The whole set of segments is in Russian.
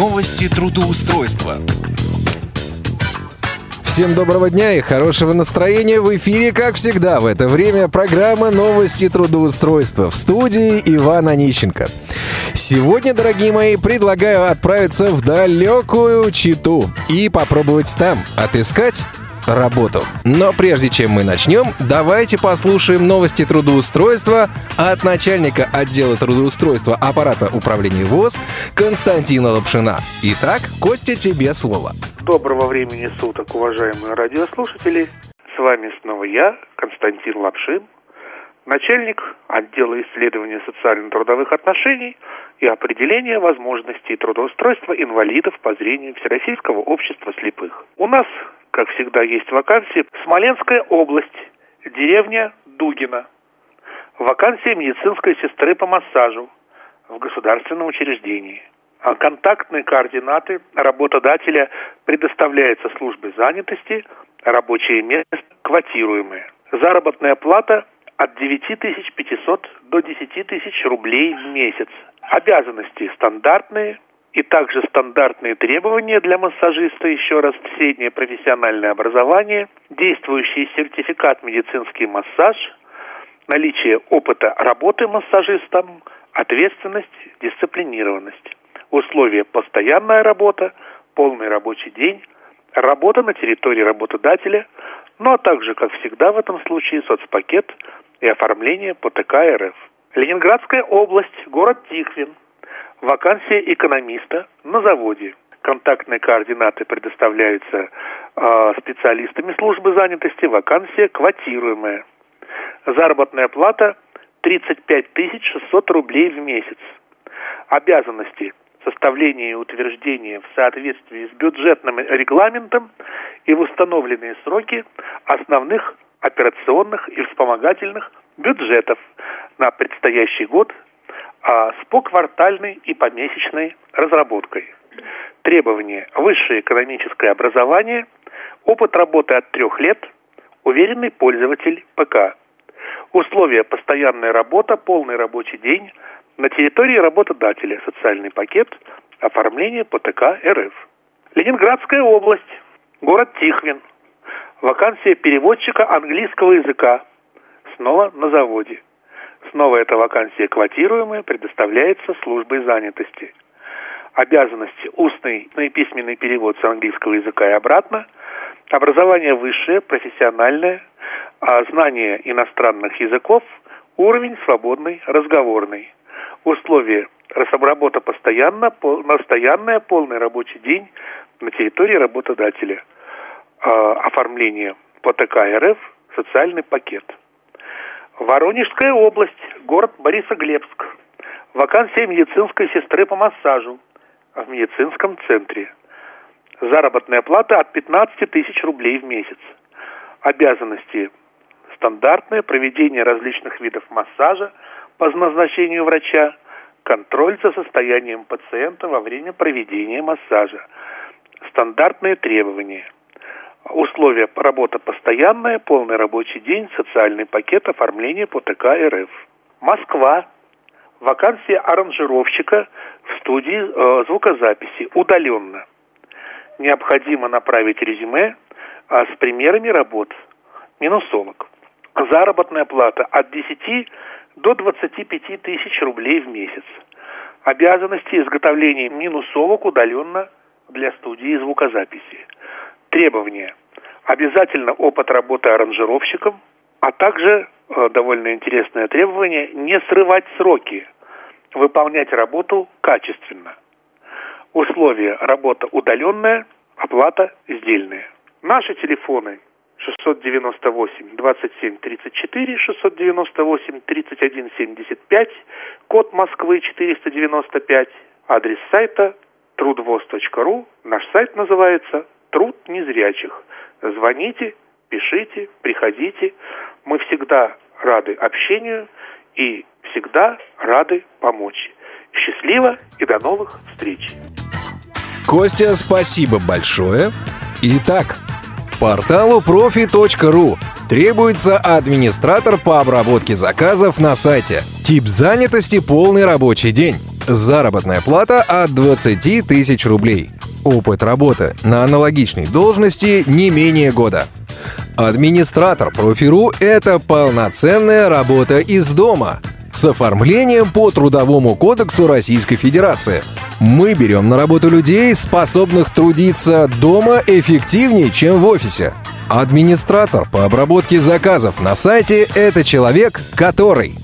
Новости трудоустройства. Всем доброго дня и хорошего настроения. В эфире, как всегда, в это время программа «Новости трудоустройства» в студии Иван Онищенко. Сегодня, дорогие мои, предлагаю отправиться в далекую Читу и попробовать там отыскать работу. Но прежде чем мы начнем, давайте послушаем новости трудоустройства от начальника отдела трудоустройства аппарата управления ВОЗ Константина Лапшина. Итак, Костя, тебе слово. Доброго времени суток, уважаемые радиослушатели. С вами снова я, Константин Лапшин, начальник отдела исследования социально-трудовых отношений и определения возможностей трудоустройства инвалидов по зрению Всероссийского общества слепых. У нас как всегда, есть вакансии. Смоленская область, деревня Дугина. Вакансия медицинской сестры по массажу в государственном учреждении. А контактные координаты работодателя предоставляется службе занятости, рабочие места квотируемые. Заработная плата от 9500 до 10 тысяч рублей в месяц. Обязанности стандартные – и также стандартные требования для массажиста, еще раз, среднее профессиональное образование, действующий сертификат медицинский массаж, наличие опыта работы массажистом, ответственность, дисциплинированность. Условия постоянная работа, полный рабочий день, работа на территории работодателя, ну а также, как всегда в этом случае, соцпакет и оформление по ТК РФ. Ленинградская область, город Тихвин, Вакансия экономиста на заводе. Контактные координаты предоставляются э, специалистами службы занятости. Вакансия квотируемая. Заработная плата 35 600 рублей в месяц. Обязанности составление и утверждение в соответствии с бюджетным регламентом и в установленные сроки основных операционных и вспомогательных бюджетов на предстоящий год а с поквартальной и помесячной разработкой. Требования – высшее экономическое образование, опыт работы от трех лет, уверенный пользователь ПК. Условия – постоянная работа, полный рабочий день, на территории работодателя социальный пакет, оформление по ТК РФ. Ленинградская область, город Тихвин, вакансия переводчика английского языка, снова на заводе – Снова эта вакансия квотируемая, предоставляется службой занятости. Обязанности устный и письменный перевод с английского языка и обратно, образование высшее, профессиональное, а знание иностранных языков, уровень свободный, разговорный. Условия работа постоянно, пол, постоянная, полный рабочий день на территории работодателя. А, оформление по ТК РФ, социальный пакет – Воронежская область, город Борисоглебск. Вакансия медицинской сестры по массажу в медицинском центре. Заработная плата от 15 тысяч рублей в месяц. Обязанности стандартные, проведение различных видов массажа по назначению врача, контроль за состоянием пациента во время проведения массажа. Стандартные требования – Условия работа постоянная, полный рабочий день, социальный пакет, оформление по ТК РФ. Москва. Вакансия аранжировщика в студии э, звукозаписи удаленно. Необходимо направить резюме э, с примерами работ. Минусолог. Заработная плата от 10 до 25 тысяч рублей в месяц. Обязанности изготовления минусолог удаленно для студии звукозаписи. Требования. Обязательно опыт работы аранжировщиком, а также э, довольно интересное требование не срывать сроки, выполнять работу качественно. Условия работа удаленная, оплата сдельная. Наши телефоны 698 27 34, 698 31 75, код Москвы 495, адрес сайта трудвоз.ру, наш сайт называется труд незрячих. Звоните, пишите, приходите. Мы всегда рады общению и всегда рады помочь. Счастливо и до новых встреч. Костя, спасибо большое. Итак, порталу profi.ru требуется администратор по обработке заказов на сайте. Тип занятости – полный рабочий день. Заработная плата от 20 тысяч рублей. Опыт работы на аналогичной должности не менее года. Администратор профиру – это полноценная работа из дома с оформлением по Трудовому кодексу Российской Федерации. Мы берем на работу людей, способных трудиться дома эффективнее, чем в офисе. Администратор по обработке заказов на сайте – это человек, который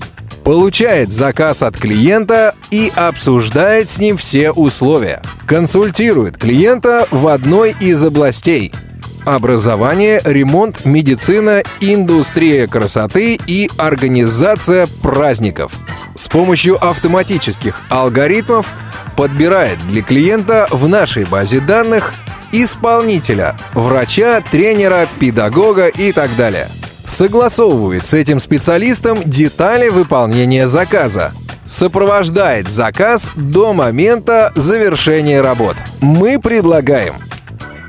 получает заказ от клиента и обсуждает с ним все условия, консультирует клиента в одной из областей – образование, ремонт, медицина, индустрия красоты и организация праздников. С помощью автоматических алгоритмов подбирает для клиента в нашей базе данных исполнителя, врача, тренера, педагога и так далее – согласовывает с этим специалистом детали выполнения заказа, сопровождает заказ до момента завершения работ. Мы предлагаем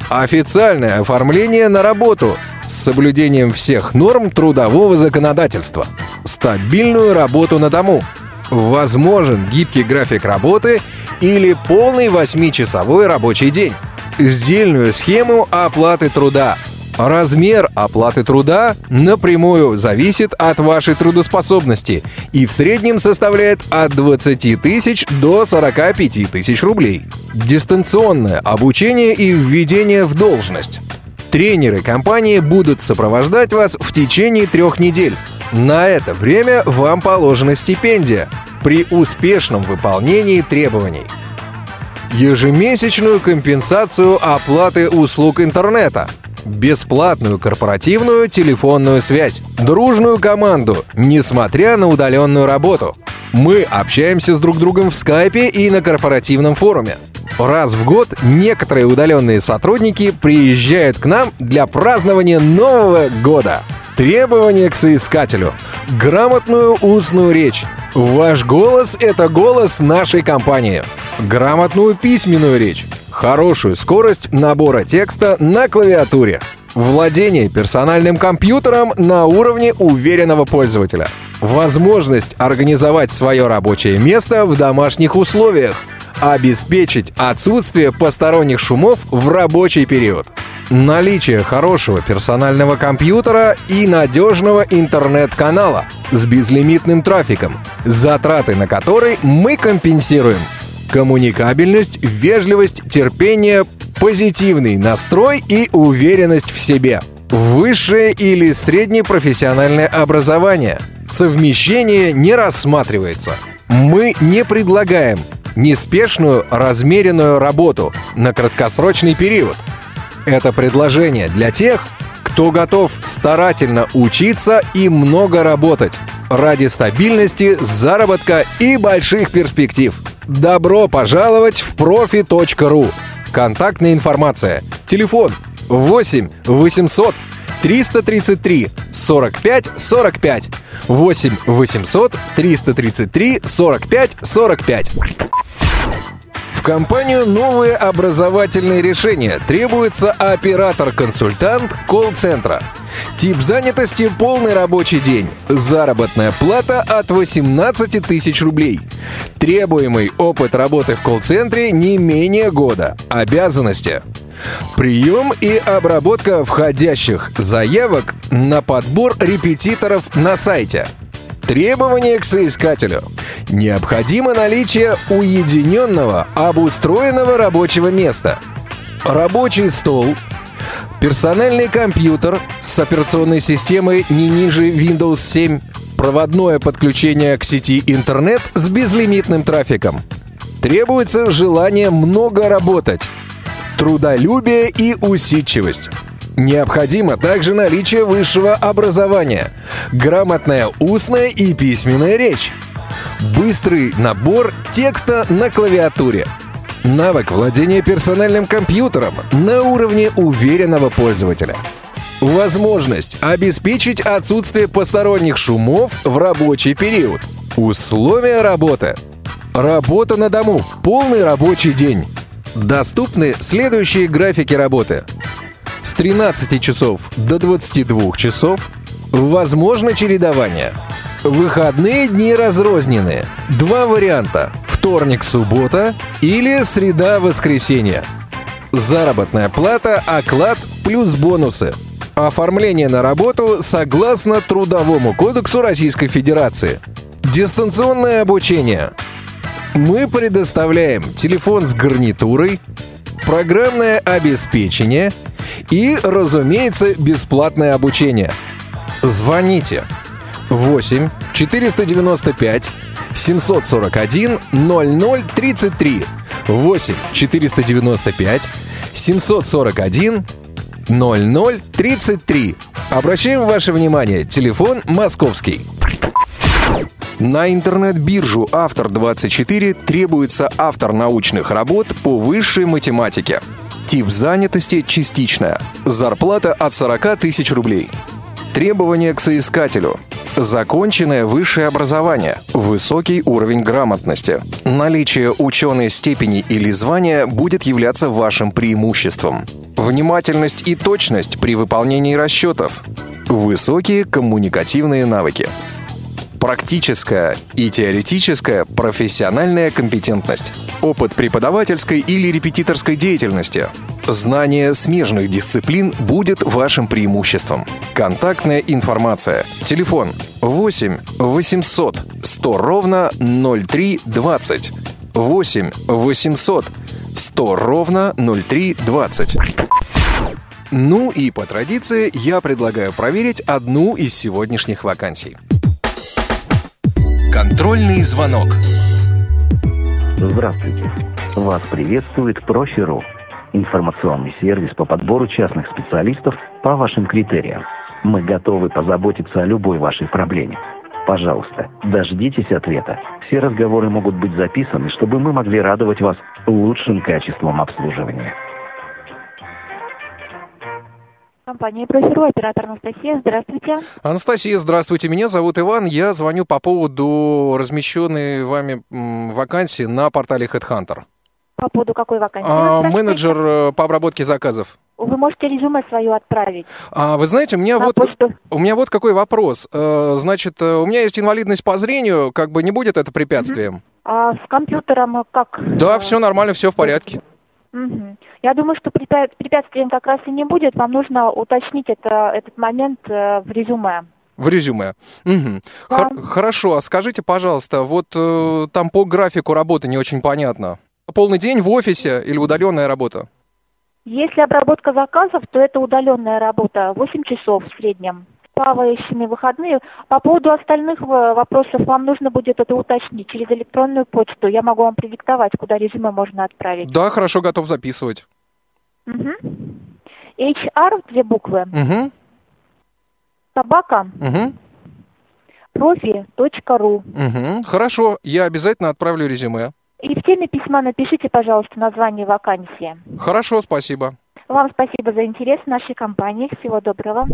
официальное оформление на работу с соблюдением всех норм трудового законодательства, стабильную работу на дому, возможен гибкий график работы или полный 8-часовой рабочий день, сдельную схему оплаты труда – Размер оплаты труда напрямую зависит от вашей трудоспособности и в среднем составляет от 20 тысяч до 45 тысяч рублей. Дистанционное обучение и введение в должность. Тренеры компании будут сопровождать вас в течение трех недель. На это время вам положена стипендия при успешном выполнении требований. Ежемесячную компенсацию оплаты услуг интернета – бесплатную корпоративную телефонную связь, дружную команду, несмотря на удаленную работу. Мы общаемся с друг другом в скайпе и на корпоративном форуме. Раз в год некоторые удаленные сотрудники приезжают к нам для празднования Нового года. Требования к соискателю. Грамотную устную речь. Ваш голос — это голос нашей компании. Грамотную письменную речь хорошую скорость набора текста на клавиатуре, владение персональным компьютером на уровне уверенного пользователя, возможность организовать свое рабочее место в домашних условиях, обеспечить отсутствие посторонних шумов в рабочий период, наличие хорошего персонального компьютера и надежного интернет-канала с безлимитным трафиком, затраты на который мы компенсируем – коммуникабельность, вежливость, терпение, позитивный настрой и уверенность в себе. Высшее или среднее профессиональное образование. Совмещение не рассматривается. Мы не предлагаем неспешную, размеренную работу на краткосрочный период. Это предложение для тех, кто готов старательно учиться и много работать ради стабильности, заработка и больших перспектив – Добро пожаловать в профи.ру. Контактная информация. Телефон 8 800 333 45 45 8 800 333 45 45 в компанию новые образовательные решения. Требуется оператор-консультант колл-центра. Тип занятости – полный рабочий день. Заработная плата от 18 тысяч рублей. Требуемый опыт работы в колл-центре не менее года. Обязанности. Прием и обработка входящих заявок на подбор репетиторов на сайте. Требования к соискателю. Необходимо наличие уединенного, обустроенного рабочего места. Рабочий стол, персональный компьютер с операционной системой не ниже Windows 7, проводное подключение к сети интернет с безлимитным трафиком. Требуется желание много работать, трудолюбие и усидчивость. Необходимо также наличие высшего образования, грамотная устная и письменная речь, быстрый набор текста на клавиатуре, навык владения персональным компьютером на уровне уверенного пользователя, возможность обеспечить отсутствие посторонних шумов в рабочий период, условия работы, работа на дому, полный рабочий день. Доступны следующие графики работы – с 13 часов до 22 часов. Возможно чередование. Выходные дни разрознены. Два варианта. Вторник вторник-суббота или среда-воскресенье. Заработная плата, оклад плюс бонусы. Оформление на работу согласно Трудовому кодексу Российской Федерации. Дистанционное обучение. Мы предоставляем телефон с гарнитурой, программное обеспечение и, разумеется, бесплатное обучение. Звоните 8 495 741 0033 8 495 741 0033. Обращаем ваше внимание, телефон московский. На интернет-биржу «Автор-24» требуется автор научных работ по высшей математике. Тип занятости частичная. Зарплата от 40 тысяч рублей. Требования к соискателю. Законченное высшее образование, высокий уровень грамотности. Наличие ученой степени или звания будет являться вашим преимуществом. Внимательность и точность при выполнении расчетов. Высокие коммуникативные навыки. Практическая и теоретическая профессиональная компетентность. Опыт преподавательской или репетиторской деятельности. Знание смежных дисциплин будет вашим преимуществом. Контактная информация. Телефон 8 800 100 ровно 0320. 8 800 100 ровно 0320. Ну и по традиции я предлагаю проверить одну из сегодняшних вакансий. Контрольный звонок. Здравствуйте. Вас приветствует Профи.ру. Информационный сервис по подбору частных специалистов по вашим критериям. Мы готовы позаботиться о любой вашей проблеме. Пожалуйста, дождитесь ответа. Все разговоры могут быть записаны, чтобы мы могли радовать вас лучшим качеством обслуживания. Компания «Профиру», оператор Анастасия. Здравствуйте. Анастасия, здравствуйте. Меня зовут Иван. Я звоню по поводу размещенной вами вакансии на портале HeadHunter. По поводу какой вакансии? А, менеджер э, по обработке заказов. Вы можете резюме свое отправить А, вы знаете, у меня на вот почту. у меня вот какой вопрос. Э, значит, э, у меня есть инвалидность по зрению, как бы не будет это препятствием? А с компьютером как? Да, все нормально, все в порядке. мгм. Я думаю, что препя- препятствием как раз и не будет. Вам нужно уточнить это, этот момент в резюме. В резюме. Хор- Да. хорошо, а скажите, пожалуйста, вот э, там по графику работы не очень понятно. Полный день в офисе или удаленная работа? Если обработка заказов, то это удаленная работа, 8 часов в среднем. Плавающими выходные. По поводу остальных э, вопросов вам нужно будет это уточнить через электронную почту. Я могу вам продиктовать, куда резюме можно отправить. Да, хорошо, готов записывать. Мгм. HR, две буквы, Угу, собака, угу, профи.ру. угу. Хорошо, я обязательно отправлю резюме. И в теме письма напишите, пожалуйста, название вакансии. Хорошо, спасибо. Вам спасибо за интерес в нашей компании. Всего доброго.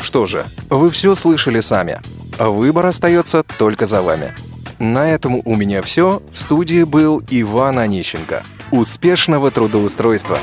Что же, вы все слышали сами. Выбор остается только за вами. На этом у меня все. В студии был Иван Онищенко. Успешного трудоустройства!